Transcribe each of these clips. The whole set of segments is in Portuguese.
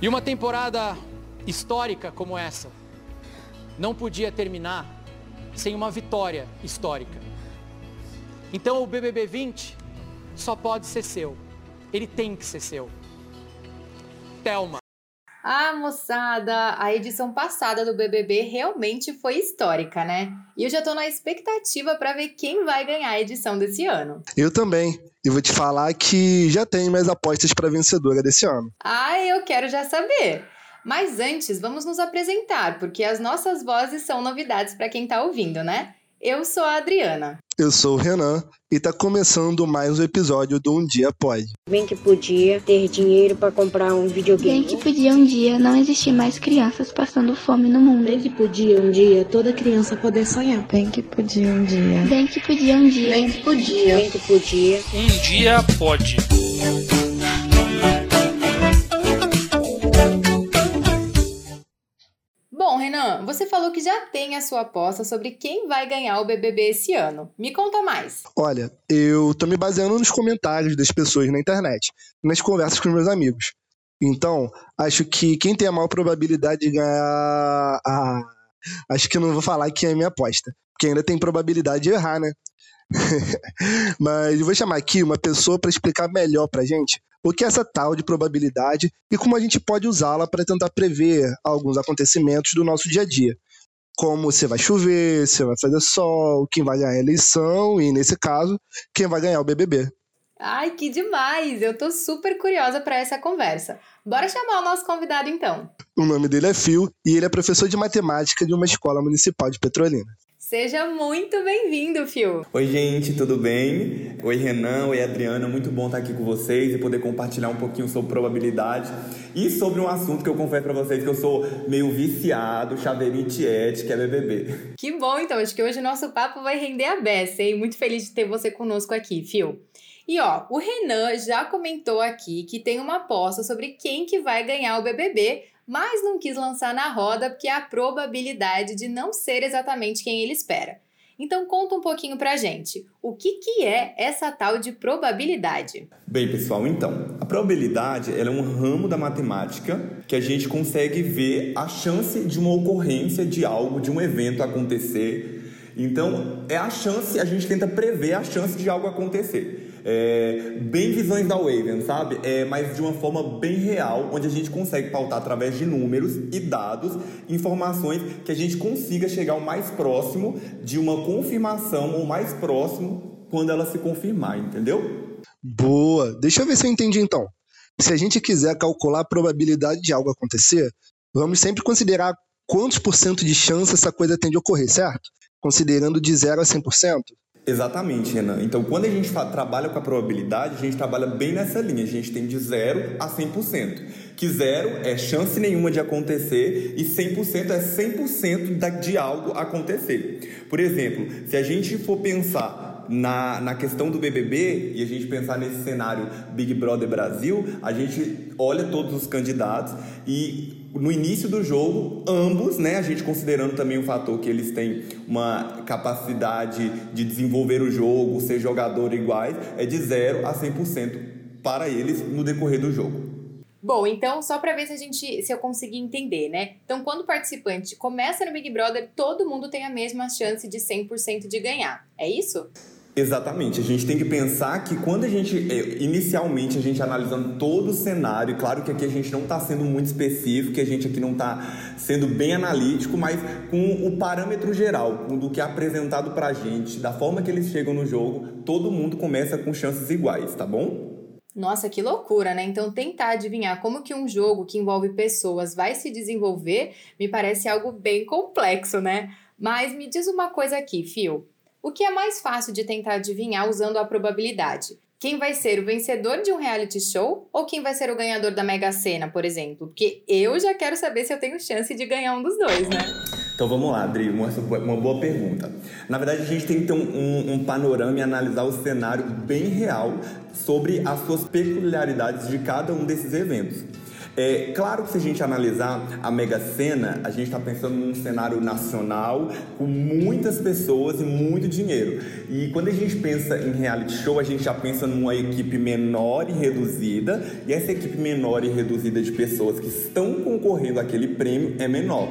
E uma temporada histórica como essa não podia terminar sem uma vitória histórica. Então o BBB 20 só pode ser seu. Ele tem que ser seu. Thelma. Ah, moçada, a edição passada do BBB realmente foi histórica, né? E eu já tô na expectativa para ver quem vai ganhar a edição desse ano. Eu também. E vou te falar que já tem mais apostas para vencedora desse ano. Ah, eu quero já saber. Mas antes, vamos nos apresentar, porque as nossas vozes são novidades para quem tá ouvindo, né? Eu sou a Adriana. Eu sou o Renan e tá começando mais um episódio do Um Dia Pode. Bem que podia ter dinheiro para comprar um videogame. Bem que podia um dia não existir mais crianças passando fome no mundo. Bem que podia um dia toda criança poder sonhar. Bem que podia um dia. Bem que podia um dia. Bem que podia. Bem que podia. Um dia pode. Você falou que já tem a sua aposta sobre quem vai ganhar o BBB esse ano. Me conta mais. Olha, eu tô me baseando nos comentários das pessoas na internet, nas conversas com meus amigos. Então, acho que quem tem a maior probabilidade de ganhar a. Acho que não vou falar que é a minha aposta, porque ainda tem probabilidade de errar, né? Mas vou chamar aqui uma pessoa para explicar melhor pra gente o que é essa tal de probabilidade e como a gente pode usá-la para tentar prever alguns acontecimentos do nosso dia a dia. Como se vai chover, se vai fazer sol, quem vai ganhar a eleição e, nesse caso, quem vai ganhar o BBB. Ai, que demais! Eu tô super curiosa para essa conversa. Bora chamar o nosso convidado então. O nome dele é Phil e ele é professor de matemática de uma escola municipal de Petrolina. Seja muito bem-vindo, Phil. Oi, gente, tudo bem? Oi, Renan, oi, Adriana. Muito bom estar aqui com vocês e poder compartilhar um pouquinho sobre probabilidade e sobre um assunto que eu confesso para vocês que eu sou meio viciado, chaveirinho tiete, que é BBB. Que bom, então. Acho que hoje o nosso papo vai render a beça, hein? Muito feliz de ter você conosco aqui, Phil. E ó, o Renan já comentou aqui que tem uma aposta sobre quem que vai ganhar o BBB, mas não quis lançar na roda porque há a probabilidade de não ser exatamente quem ele espera. Então conta um pouquinho pra gente. O que, que é essa tal de probabilidade? Bem, pessoal, então, a probabilidade é um ramo da matemática que a gente consegue ver a chance de uma ocorrência de algo, de um evento acontecer. Então, é a chance, a gente tenta prever a chance de algo acontecer. É, bem visões da Waven, sabe? É, mas de uma forma bem real, onde a gente consegue pautar através de números e dados, informações que a gente consiga chegar o mais próximo de uma confirmação ou mais próximo quando ela se confirmar, entendeu? Boa! Deixa eu ver se eu entendi então. Se a gente quiser calcular a probabilidade de algo acontecer, vamos sempre considerar quantos por cento de chance essa coisa tem de ocorrer, certo? Considerando de 0 a 100%? Exatamente, Renan. Então, quando a gente trabalha com a probabilidade, a gente trabalha bem nessa linha. A gente tem de 0 a 100%. Que 0 é chance nenhuma de acontecer e 100% é 100% de algo acontecer. Por exemplo, se a gente for pensar na, na questão do BBB e a gente pensar nesse cenário Big Brother Brasil, a gente olha todos os candidatos e no início do jogo, ambos, né, a gente considerando também o fator que eles têm uma capacidade de desenvolver o jogo, ser jogador iguais, é de 0 a 100% para eles no decorrer do jogo. Bom, então só para ver se a gente, se eu conseguir entender, né? Então, quando o participante começa no Big Brother, todo mundo tem a mesma chance de 100% de ganhar. É isso? Exatamente. A gente tem que pensar que quando a gente, é, inicialmente, a gente analisando todo o cenário, claro que aqui a gente não está sendo muito específico, que a gente aqui não está sendo bem analítico, mas com o parâmetro geral, do que é apresentado para a gente, da forma que eles chegam no jogo, todo mundo começa com chances iguais, tá bom? Nossa, que loucura, né? Então, tentar adivinhar como que um jogo que envolve pessoas vai se desenvolver me parece algo bem complexo, né? Mas me diz uma coisa aqui, Fio. O que é mais fácil de tentar adivinhar usando a probabilidade? Quem vai ser o vencedor de um reality show ou quem vai ser o ganhador da Mega Sena, por exemplo? Porque eu já quero saber se eu tenho chance de ganhar um dos dois, né? Então vamos lá, Adri, uma, uma boa pergunta. Na verdade, a gente tem que ter um, um, um, panorama e analisar o cenário bem real sobre as suas peculiaridades de cada um desses eventos. É claro que se a gente analisar a Mega Sena, a gente está pensando num cenário nacional com muitas pessoas e muito dinheiro. E quando a gente pensa em reality show, a gente já pensa numa equipe menor e reduzida, e essa equipe menor e reduzida de pessoas que estão concorrendo àquele prêmio é menor.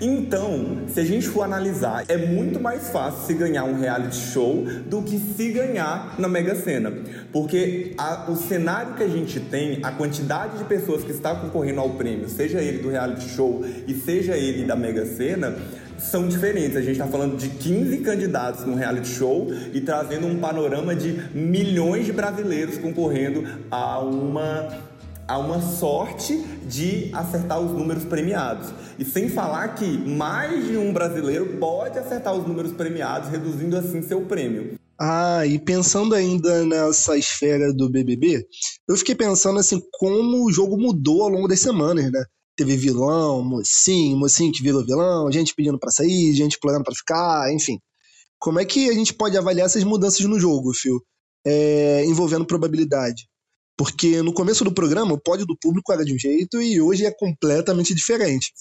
Então, se a gente for analisar, é muito mais fácil se ganhar um reality show do que se ganhar na Mega Sena. Porque a, o cenário que a gente tem, a quantidade de pessoas que está concorrendo ao prêmio, seja ele do reality show e seja ele da Mega Sena, são diferentes. A gente está falando de 15 candidatos no reality show e trazendo um panorama de milhões de brasileiros concorrendo a uma há uma sorte de acertar os números premiados. E sem falar que mais de um brasileiro pode acertar os números premiados, reduzindo assim seu prêmio. Ah, e pensando ainda nessa esfera do BBB, eu fiquei pensando assim como o jogo mudou ao longo das semanas, né? Teve vilão, mocinho, mocinho que virou vilão, gente pedindo para sair, gente plano para ficar, enfim. Como é que a gente pode avaliar essas mudanças no jogo, Phil? É, envolvendo probabilidade. Porque no começo do programa o pódio do público era de um jeito e hoje é completamente diferente.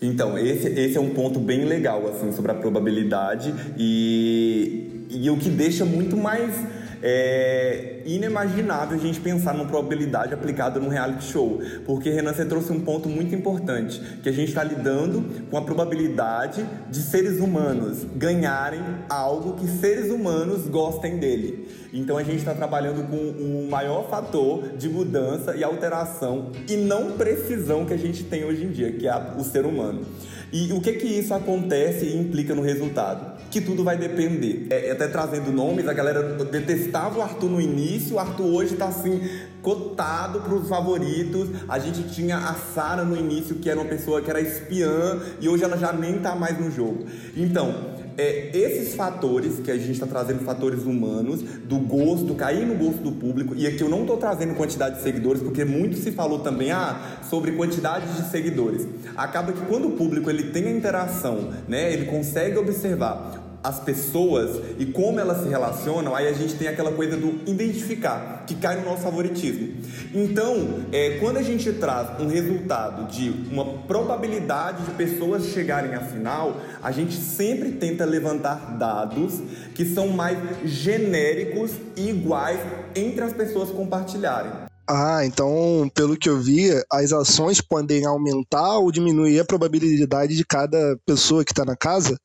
Então, esse, esse é um ponto bem legal, assim, sobre a probabilidade e, e o que deixa muito mais é inimaginável a gente pensar numa probabilidade aplicada num reality show. Porque, Renan, você trouxe um ponto muito importante, que a gente está lidando com a probabilidade de seres humanos ganharem algo que seres humanos gostem dele. Então a gente está trabalhando com o um maior fator de mudança e alteração e não precisão que a gente tem hoje em dia, que é o ser humano. E o que que isso acontece e implica no resultado? Que tudo vai depender. É, até trazendo nomes, a galera detestava o Arthur no início, o Arthur hoje está assim, cotado para os favoritos. A gente tinha a Sara no início, que era uma pessoa que era espiã, e hoje ela já nem está mais no jogo. Então, é, esses fatores que a gente está trazendo, fatores humanos, do gosto, cair no gosto do público, e aqui eu não estou trazendo quantidade de seguidores, porque muito se falou também ah, sobre quantidade de seguidores. Acaba que quando o público ele tem a interação, né, ele consegue observar as pessoas e como elas se relacionam, aí a gente tem aquela coisa do identificar, que cai no nosso favoritismo. Então, é, quando a gente traz um resultado de uma probabilidade de pessoas chegarem à final, a gente sempre tenta levantar dados que são mais genéricos e iguais entre as pessoas compartilharem. Ah, então, pelo que eu vi, as ações podem aumentar ou diminuir a probabilidade de cada pessoa que está na casa?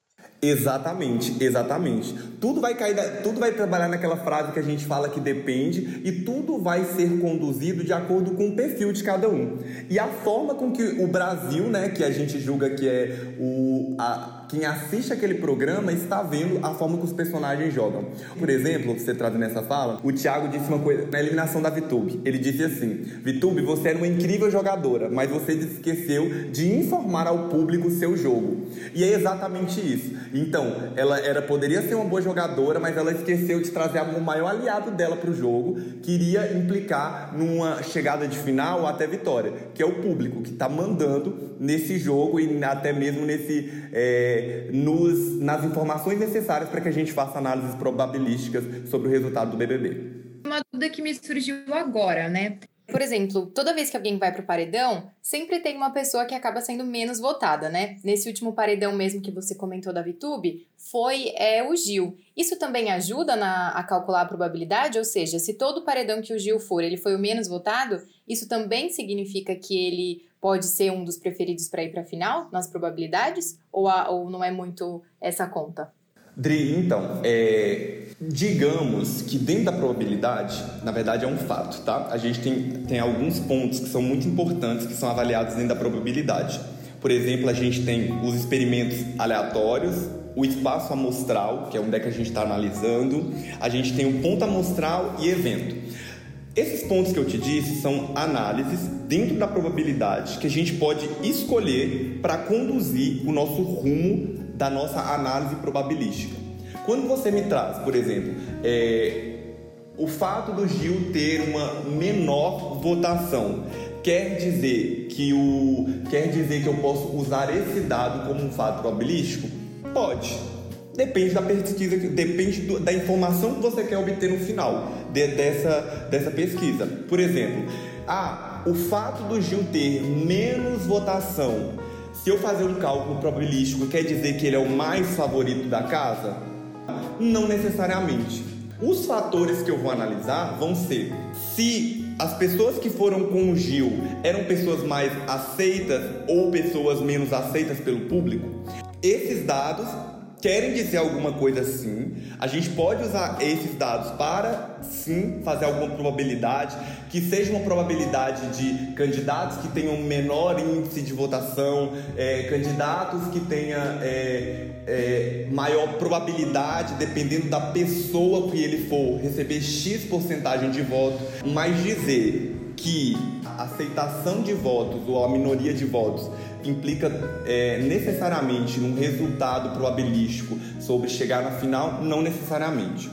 Exatamente, exatamente. Tudo vai cair, tudo vai trabalhar naquela frase que a gente fala que depende e tudo vai ser conduzido de acordo com o perfil de cada um. E a forma com que o Brasil, né, que a gente julga que é o a, quem assiste aquele programa está vendo a forma que os personagens jogam. Por exemplo, você traz nessa fala, o Thiago disse uma coisa na eliminação da Vitube. Ele disse assim: Vitube, você era uma incrível jogadora, mas você esqueceu de informar ao público o seu jogo. E é exatamente isso. Então, ela era poderia ser uma boa jogadora, mas ela esqueceu de trazer o maior aliado dela para o jogo, que iria implicar numa chegada de final ou até vitória, que é o público que está mandando nesse jogo e até mesmo nesse é, nos, nas informações necessárias para que a gente faça análises probabilísticas sobre o resultado do BBB. Uma dúvida que me surgiu agora, né? Por exemplo, toda vez que alguém vai pro paredão, sempre tem uma pessoa que acaba sendo menos votada, né? Nesse último paredão mesmo que você comentou da VTube, foi é, o Gil. Isso também ajuda na, a calcular a probabilidade? Ou seja, se todo paredão que o Gil for, ele foi o menos votado, isso também significa que ele pode ser um dos preferidos para ir para a final, nas probabilidades? Ou, a, ou não é muito essa conta? Dri, então, é, digamos que dentro da probabilidade, na verdade é um fato, tá? A gente tem, tem alguns pontos que são muito importantes que são avaliados dentro da probabilidade. Por exemplo, a gente tem os experimentos aleatórios, o espaço amostral, que é onde é que a gente está analisando, a gente tem o ponto amostral e evento. Esses pontos que eu te disse são análises dentro da probabilidade que a gente pode escolher para conduzir o nosso rumo da nossa análise probabilística. Quando você me traz, por exemplo, é, o fato do Gil ter uma menor votação, quer dizer que o quer dizer que eu posso usar esse dado como um fato probabilístico? Pode. Depende da pesquisa, depende do, da informação que você quer obter no final de, dessa, dessa pesquisa. Por exemplo, ah, o fato do Gil ter menos votação, se eu fazer um cálculo probabilístico, quer dizer que ele é o mais favorito da casa? Não necessariamente. Os fatores que eu vou analisar vão ser se as pessoas que foram com o Gil eram pessoas mais aceitas ou pessoas menos aceitas pelo público. Esses dados querem dizer alguma coisa assim. A gente pode usar esses dados para sim fazer alguma probabilidade, que seja uma probabilidade de candidatos que tenham menor índice de votação, é, candidatos que tenham é, é, maior probabilidade, dependendo da pessoa que ele for, receber X porcentagem de voto, mas dizer que a aceitação de votos ou a minoria de votos implica é, necessariamente um resultado probabilístico sobre chegar na final? Não necessariamente.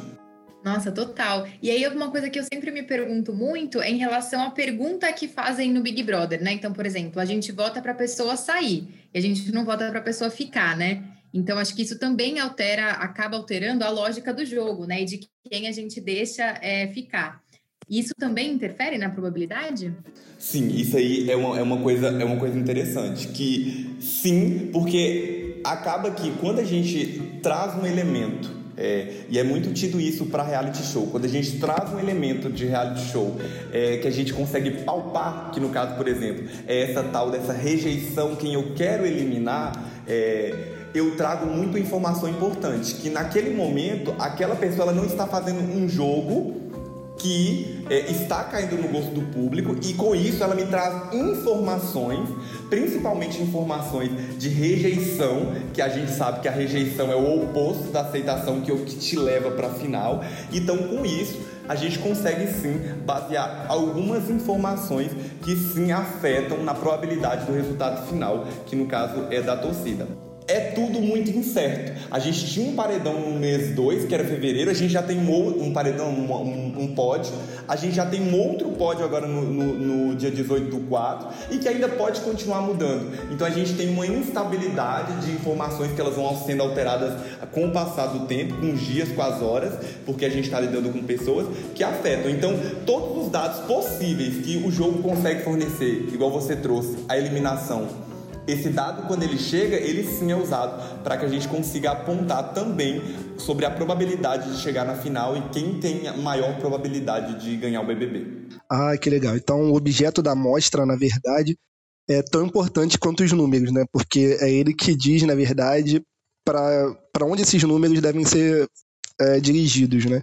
Nossa, total. E aí, uma coisa que eu sempre me pergunto muito é em relação à pergunta que fazem no Big Brother, né? Então, por exemplo, a gente vota para a pessoa sair e a gente não vota para a pessoa ficar, né? Então, acho que isso também altera, acaba alterando a lógica do jogo, né? E de quem a gente deixa é, ficar. Isso também interfere na probabilidade? Sim, isso aí é uma, é uma, coisa, é uma coisa interessante. Que sim, porque acaba que quando a gente traz um elemento é, e é muito tido isso para reality show. Quando a gente traz um elemento de reality show é, que a gente consegue palpar, que no caso, por exemplo, é essa tal dessa rejeição, quem eu quero eliminar, é, eu trago muita informação importante. Que naquele momento, aquela pessoa não está fazendo um jogo que é, está caindo no gosto do público e com isso ela me traz informações, principalmente informações de rejeição, que a gente sabe que a rejeição é o oposto da aceitação que, é o que te leva para a final. Então, com isso, a gente consegue sim basear algumas informações que sim afetam na probabilidade do resultado final, que no caso é da torcida é tudo muito incerto. A gente tinha um paredão no mês 2, que era fevereiro, a gente já tem um, um paredão, um, um, um, pódio, a gente já tem um outro pódio agora no, no, no, dia 18 do 4 e que ainda pode continuar mudando. Então a gente tem uma instabilidade de informações que elas vão sendo alteradas com o passar do tempo, com os dias, com as horas, porque a gente está lidando com pessoas que afetam. Então, todos os dados possíveis que o jogo consegue fornecer, igual você trouxe, a eliminação esse dado, quando ele chega, ele sim é usado para que a gente consiga apontar também sobre a probabilidade de chegar na final e quem tem a maior probabilidade de ganhar o BBB. Ah, que legal. Então, o objeto da amostra, na verdade, é tão importante quanto os números, né? Porque é ele que diz, na verdade, para onde esses números devem ser é, dirigidos, né?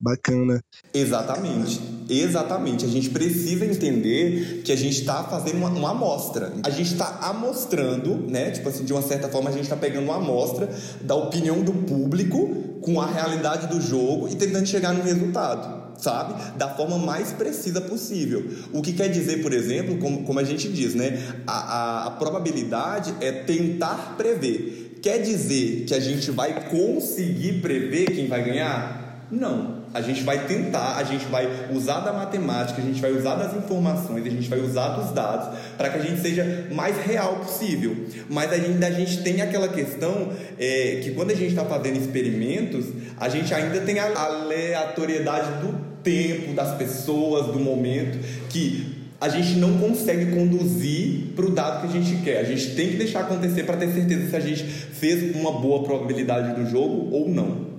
Bacana. Exatamente, exatamente. A gente precisa entender que a gente está fazendo uma, uma, amostra. A gente está amostrando, né? Tipo assim, de uma certa forma, a gente está pegando uma amostra da opinião do público com a realidade do jogo e tentando chegar no resultado sabe? Da forma mais precisa possível. O que quer dizer, por exemplo, como, como a gente diz, né? A, a, a probabilidade é tentar prever. Quer dizer que a gente vai conseguir prever quem vai ganhar? Não. A gente vai tentar, a gente vai usar da matemática, a gente vai usar das informações, a gente vai usar dos dados para que a gente seja mais real possível. Mas ainda a gente tem aquela questão é, que quando a gente está fazendo experimentos, a gente ainda tem a aleatoriedade do tempo, das pessoas, do momento, que a gente não consegue conduzir para o dado que a gente quer. A gente tem que deixar acontecer para ter certeza se a gente fez uma boa probabilidade do jogo ou não.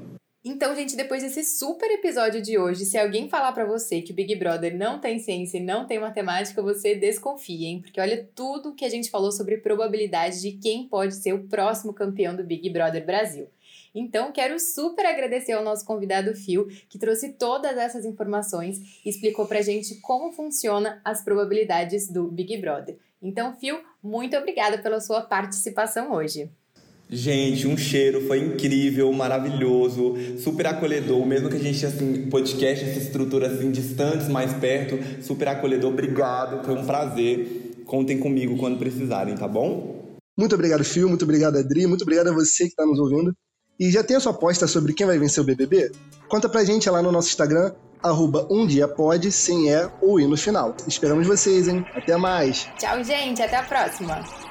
Então, gente, depois desse super episódio de hoje, se alguém falar para você que o Big Brother não tem ciência e não tem matemática, você desconfie, hein? Porque olha tudo que a gente falou sobre probabilidade de quem pode ser o próximo campeão do Big Brother Brasil. Então, quero super agradecer ao nosso convidado Phil, que trouxe todas essas informações e explicou pra gente como funciona as probabilidades do Big Brother. Então, Phil, muito obrigada pela sua participação hoje. Gente, um cheiro, foi incrível, maravilhoso, super acolhedor, mesmo que a gente assim, podcast, essa estrutura assim, distantes, mais perto, super acolhedor, obrigado, foi um prazer. Contem comigo quando precisarem, tá bom? Muito obrigado, Fio, muito obrigado, Adri, muito obrigado a você que está nos ouvindo. E já tem a sua aposta sobre quem vai vencer o BBB? Conta pra gente lá no nosso Instagram, arroba um dia pode, sem é ou i no final. Esperamos vocês, hein? Até mais! Tchau, gente, até a próxima!